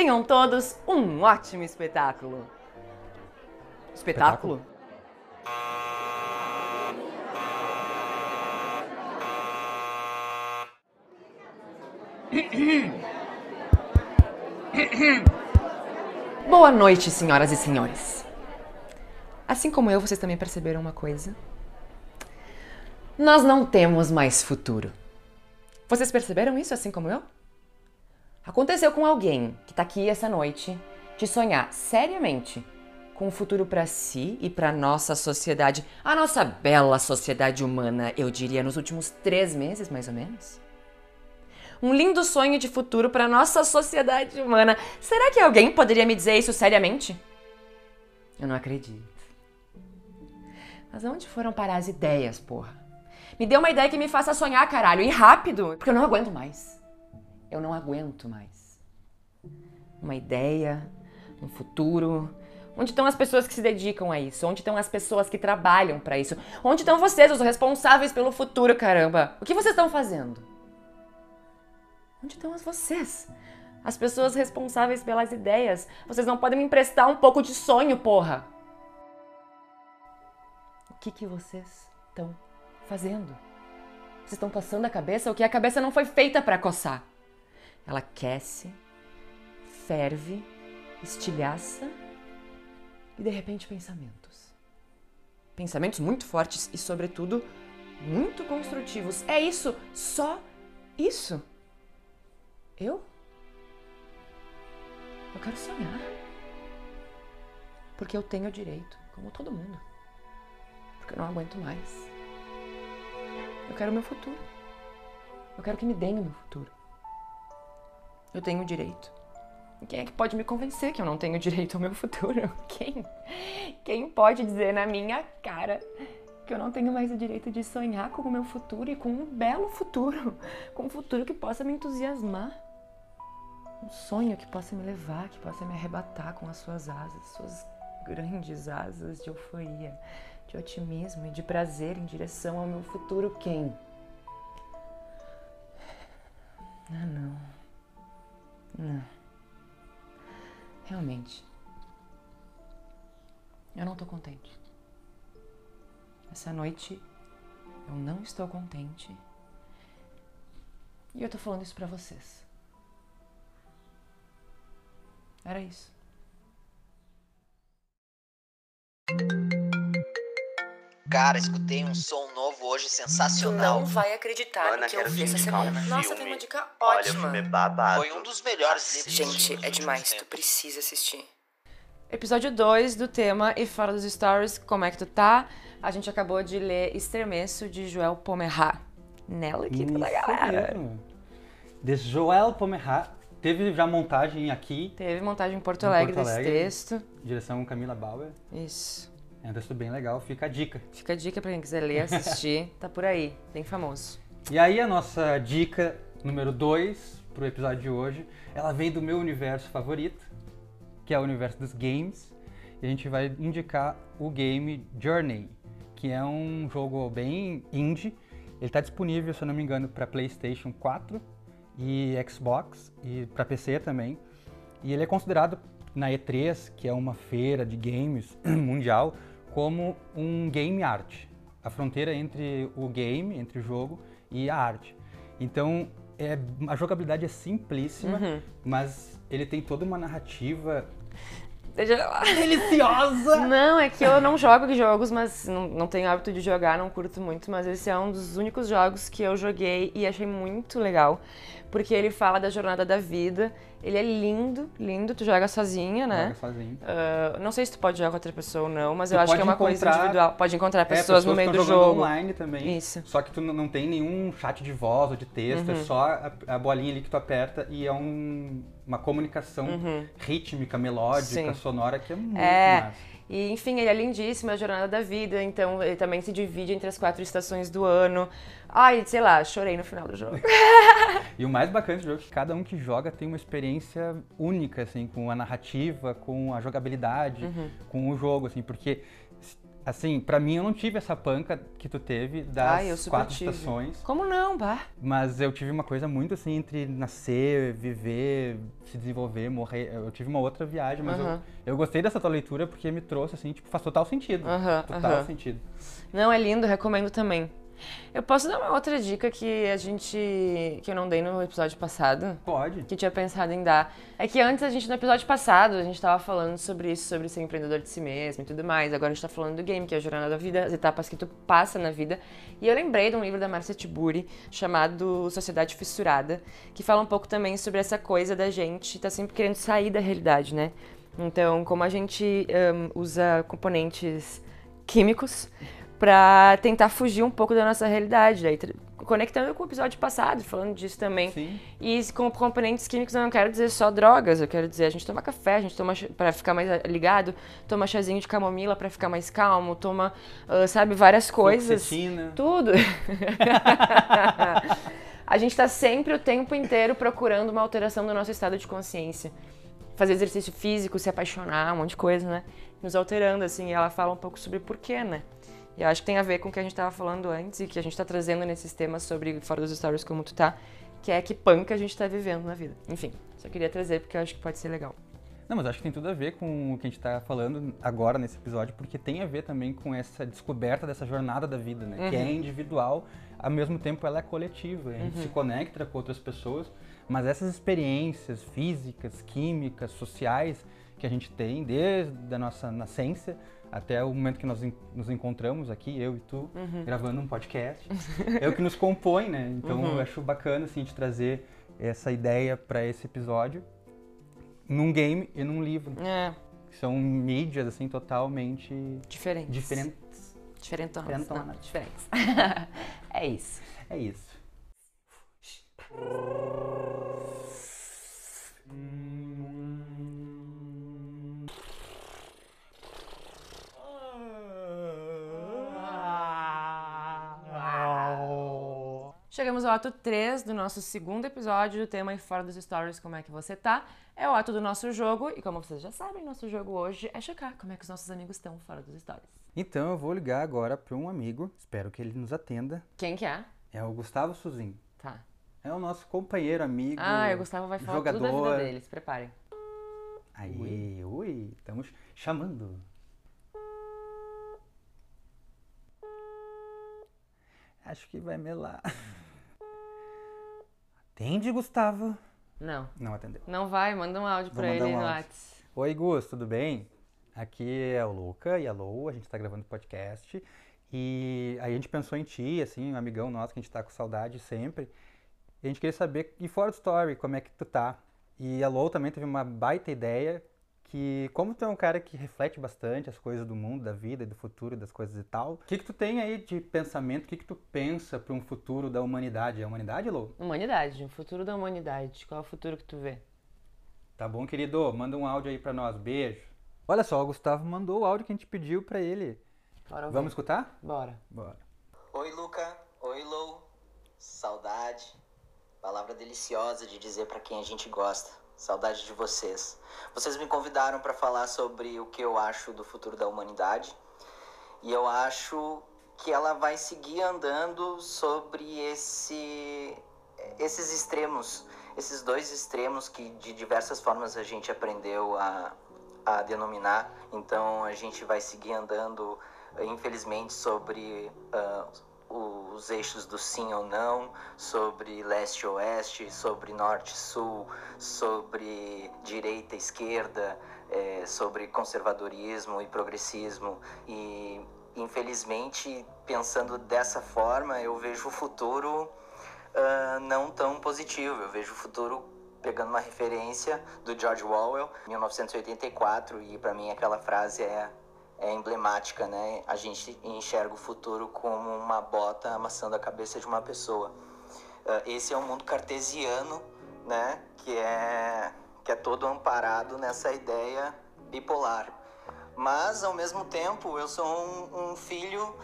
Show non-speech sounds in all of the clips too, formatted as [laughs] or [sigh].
Tenham todos um ótimo espetáculo. Espetáculo? Boa noite, senhoras e senhores. Assim como eu, vocês também perceberam uma coisa? Nós não temos mais futuro. Vocês perceberam isso assim como eu? Aconteceu com alguém que tá aqui essa noite de sonhar seriamente com um futuro para si e para nossa sociedade, a nossa bela sociedade humana, eu diria, nos últimos três meses, mais ou menos? Um lindo sonho de futuro para nossa sociedade humana. Será que alguém poderia me dizer isso seriamente? Eu não acredito. Mas onde foram parar as ideias, porra? Me dê uma ideia que me faça sonhar, caralho, e rápido, porque eu não aguento mais. Eu não aguento mais. Uma ideia, um futuro. Onde estão as pessoas que se dedicam a isso? Onde estão as pessoas que trabalham para isso? Onde estão vocês, os responsáveis pelo futuro, caramba? O que vocês estão fazendo? Onde estão as vocês? As pessoas responsáveis pelas ideias. Vocês não podem me emprestar um pouco de sonho, porra. O que que vocês estão fazendo? Vocês estão coçando a cabeça? O que a cabeça não foi feita para coçar. Ela aquece, ferve, estilhaça e de repente pensamentos. Pensamentos muito fortes e, sobretudo, muito construtivos. É isso, só isso. Eu? Eu quero sonhar. Porque eu tenho direito, como todo mundo. Porque eu não aguento mais. Eu quero o meu futuro. Eu quero que me deem o meu futuro. Eu tenho direito. Quem é que pode me convencer que eu não tenho direito ao meu futuro? [laughs] Quem? Quem pode dizer na minha cara que eu não tenho mais o direito de sonhar com o meu futuro e com um belo futuro? [laughs] Com um futuro que possa me entusiasmar. Um sonho que possa me levar, que possa me arrebatar com as suas asas, suas grandes asas de euforia, de otimismo e de prazer em direção ao meu futuro. Quem? Ah, não. Não. Realmente. Eu não tô contente. Essa noite eu não estou contente. E eu tô falando isso pra vocês. Era isso. Cara, escutei um som novo hoje sensacional. vai acreditar Ana, quero te indicar um Nossa, filme. tem uma dica Olha, o ótima. filme é babado. Foi um dos melhores livros Gente, é demais. Tu precisa assistir. Episódio 2 do tema E Fora dos Stories, como é que tu tá? A gente acabou de ler Estremeço de Joel Pomerá. Nela aqui toda a galera. mesmo. De Joel Pomerá. Teve já montagem aqui, Teve montagem em Porto Em Alegre Porto desse Alegre. texto. direção Camila Bauer. Isso. É um texto bem legal, fica a dica. Fica a dica pra quem quiser ler, assistir. [laughs] tá por aí, bem famoso. E aí a nossa dica número 2 pro episódio de hoje, ela vem do meu universo favorito, que é o universo dos games. E a gente vai indicar o game Journey, que é um jogo bem indie. Ele está disponível, se eu não me engano, para PlayStation 4 e Xbox e para PC também. E ele é considerado na E3, que é uma feira de games [clears throat] mundial, como um game art. A fronteira entre o game, entre o jogo e a arte. Então, é, a jogabilidade é simplíssima, Uhum. mas ele tem toda uma narrativa deliciosa. Não, é que eu não jogo jogos, mas não, não tenho hábito de jogar, não curto muito, mas esse é um dos únicos jogos que eu joguei e achei muito legal, porque ele fala da jornada da vida Ele é lindo, lindo. Tu joga sozinha, né? Joga sozinho. Ah, não sei se tu pode jogar com outra pessoa ou não, mas Tu eu acho que é uma coisa individual. Pode encontrar É, pessoas no meio do jogo. online também. Isso. Só que tu não tem nenhum chat de voz ou de texto, Uhum. é só a, a bolinha ali que tu aperta e é um- uma comunicação rítmica, melódica, Uhum. Sim. sonora que é muito É. massa. E, enfim, ele é lindíssimo, é a jornada da vida, então ele também se divide entre as quatro estações do ano. Ai, sei lá, chorei no final do jogo. [laughs] [laughs] E o mais bacana desse jogo é que cada um que joga tem uma experiência única, assim, com a narrativa, com a jogabilidade, Uhum. com o jogo, assim, porque, assim, pra mim eu não tive essa panca que tu teve das Ai, quatro tive. estações, Como não, bah? mas eu tive uma coisa muito, assim, entre nascer, viver, se desenvolver, morrer. Eu tive uma outra viagem, mas eu, eu gostei dessa tua leitura porque me trouxe, assim, tipo, faz total sentido. Aham, total sentido. Não, é lindo, recomendo também. Eu posso dar uma outra dica que a gente. que eu não dei no episódio passado? Pode. que tinha pensado em dar. É que antes a gente, no episódio passado, a gente tava falando sobre isso, sobre ser empreendedor de si mesmo e tudo mais. Agora a gente tá falando do game, que é a jornada da vida, as etapas que tu passa na vida. E eu lembrei de um livro da Marcia Tiburi, chamado Sociedade Fissurada, que fala um pouco também sobre essa coisa da gente tá sempre querendo sair da realidade, né? Então, como a gente ahn, usa componentes químicos pra tentar fugir um pouco da nossa realidade. Daí, conectando com o episódio passado, falando disso também. Sim. E com componentes químicos eu não quero dizer só drogas, eu quero dizer a gente toma café, a gente toma pra ficar mais ligado, toma chazinho de camomila pra ficar mais calmo, toma, ah, sabe, várias coisas. Fluoxetina. Tudo. [laughs] a gente tá sempre o tempo inteiro procurando uma alteração do nosso estado de consciência. Fazer exercício físico, se apaixonar, um monte de coisa, né? Nos alterando, assim, e ela fala um pouco sobre porquê, né? E eu acho que tem a ver com o que a gente tava falando antes e que a gente tá trazendo nesses temas sobre fora dos stories como tu tá, que é que punk a gente tá vivendo na vida. Enfim, só queria trazer porque eu acho que pode ser legal. Não, mas acho que tem tudo a ver com o que a gente está falando agora nesse episódio, porque tem a ver também com essa descoberta dessa jornada da vida, né? Que é individual, ao mesmo tempo ela é coletiva. A gente se conecta com outras pessoas, mas essas experiências físicas, químicas, sociais que a gente tem desde a nossa nascença até o momento que nós nos encontramos aqui, eu e tu, gravando um podcast, [laughs] é o que nos compõe, né? Então eu acho bacana assim, de trazer essa ideia para esse episódio num game e num livro. É, São mídias, assim, totalmente diferente. diferentes. Diferentonas. Diferentonas. Não, diferentes. [laughs] é isso. É isso. Ato 3 do nosso segundo episódio do tema e fora dos stories, como é que você tá? É o ato do nosso jogo e como vocês já sabem, nosso jogo hoje é checar como é que os nossos amigos estão fora dos stories. Então eu vou ligar agora para um amigo, espero que ele nos atenda. Quem que é? É o Gustavo Suzin. Tá. É o nosso companheiro, amigo. Ah, o Gustavo vai falar tudo da jogador. vida dele, se preparem. Aí, ui, estamos chamando. Acho que vai melar. [laughs] Atende, Gustavo. Não, Não atendeu. não vai, manda um áudio Vou pra ele um no áudio. Whats. Oi, Gus, tudo bem? Aqui é o Luca e a Lou, a gente tá gravando podcast. E aí a gente pensou em ti, assim, um amigão nosso que a gente tá com saudade sempre. E a gente queria saber, e fora do story, como é que tu tá? E a Lou também teve uma baita ideia que, como tu é um cara que reflete bastante as coisas do mundo, da vida e do futuro, das coisas e tal, o que que tu tem aí de pensamento, o que que tu pensa para um futuro da humanidade? É a humanidade, Lou? Humanidade, o futuro da humanidade. Qual é o futuro que tu vê? Tá bom, querido? Manda um áudio aí pra nós. Beijo. Olha só, o Gustavo mandou o áudio que a gente pediu pra ele. Bora ouvir. Vamos escutar? Bora. Bora. Oi, Luca. Oi, Lou. Saudade. Palavra deliciosa de dizer pra quem a gente gosta. Saudade de vocês. Vocês me convidaram pra falar sobre o que eu acho do futuro da humanidade. E eu acho que ela vai seguir andando sobre esse esses extremos, esses dois extremos que de diversas formas a gente aprendeu a, a denominar. Então a gente vai seguir andando, infelizmente, sobre ah, os eixos do sim ou não, sobre leste oeste, sobre norte sul, sobre direita esquerda, eh, sobre conservadorismo e progressismo. E infelizmente, pensando dessa forma, eu vejo o futuro ah, não tão positivo. Eu vejo o futuro pegando uma referência do George Orwell, 1984, e para mim aquela frase é, é emblemática, né? A gente enxerga o futuro como uma bota amassando a cabeça de uma pessoa. Uh, esse é um mundo cartesiano, né? Que é, que é todo amparado nessa ideia bipolar. Mas, ao mesmo tempo, eu sou um, um filho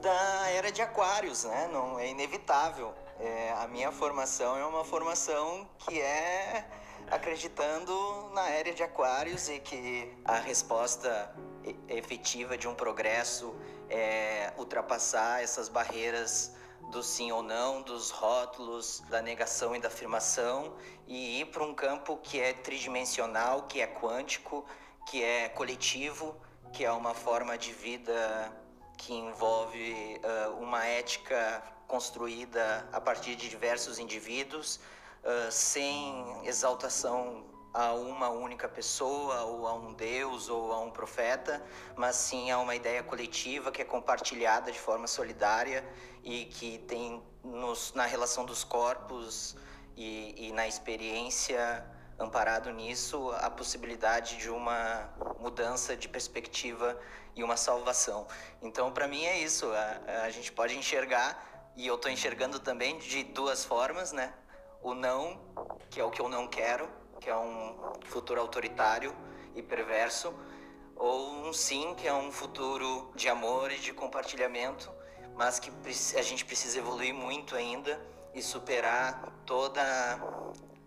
da era de Aquários, né? Não é inevitável. É, a minha formação é uma formação que é acreditando na era de Aquários e que a resposta efetiva de um progresso é ultrapassar essas barreiras do sim ou não, dos rótulos, da negação e da afirmação e ir para um campo que é tridimensional, que é quântico, que é coletivo, que é uma forma de vida que envolve uh, uma ética construída a partir de diversos indivíduos, uh, sem exaltação a uma única pessoa, ou a um Deus, ou a um profeta, mas sim a uma ideia coletiva que é compartilhada de forma solidária e que tem nos, na relação dos corpos e, e na experiência amparado nisso a possibilidade de uma mudança de perspectiva e uma salvação. Então, para mim é isso. A, a, gente pode enxergar e eu estou enxergando também de duas formas, né? O não, que é o que eu não quero, que é um futuro autoritário e perverso, ou um sim, que é um futuro de amor e de compartilhamento, mas que a gente precisa evoluir muito ainda e superar toda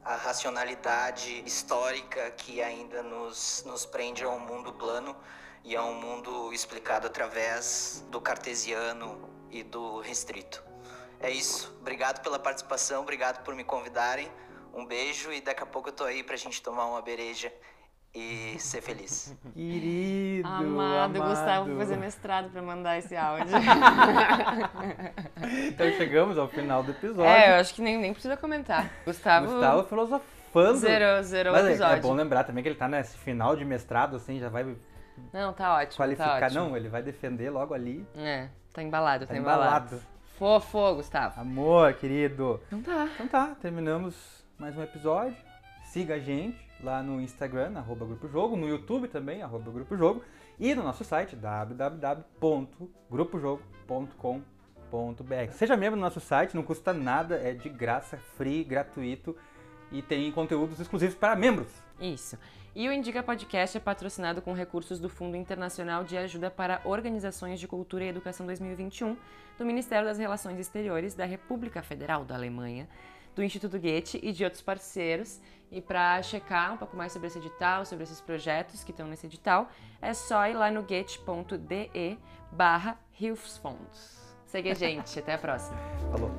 a racionalidade histórica que ainda nos, nos prende a um mundo plano e a um mundo explicado através do cartesiano e do restrito. É isso. Obrigado pela participação, obrigado por me convidarem. Um beijo e daqui a pouco eu tô aí pra gente tomar uma bereja e ser feliz. Querido! Amado, amado. Gustavo vou fazer mestrado para mandar esse áudio. [laughs] então chegamos ao final do episódio. É, eu acho que nem, nem precisa comentar. Gustavo. Gustavo filosofando. Zerou, zerou o episódio. É, é bom lembrar também que ele tá nesse final de mestrado, assim, já vai. Não, tá ótimo. Qualificar. Tá ótimo. Não, ele vai defender logo ali. É, tá embalado, tá, tá embalado. embalado. Fofo, Gustavo. Amor, querido. Então tá. Então tá, terminamos mais um episódio. Siga a gente lá no Instagram, arroba Grupo Jogo, no YouTube também, arroba Grupo Jogo, e no nosso site, www.grupojogo.com.br. Seja membro do nosso site, não custa nada, é de graça, free, gratuito e tem conteúdos exclusivos para membros. Isso. E o Indica Podcast é patrocinado com recursos do Fundo Internacional de Ajuda para Organizações de Cultura e Educação 2021, do Ministério das Relações Exteriores da República Federal da Alemanha, do Instituto Goethe e de outros parceiros. E para checar um pouco mais sobre esse edital, sobre esses projetos que estão nesse edital, é só ir lá no goethe.de barra Hilfsfonds. Segue a gente, até a próxima. Falou.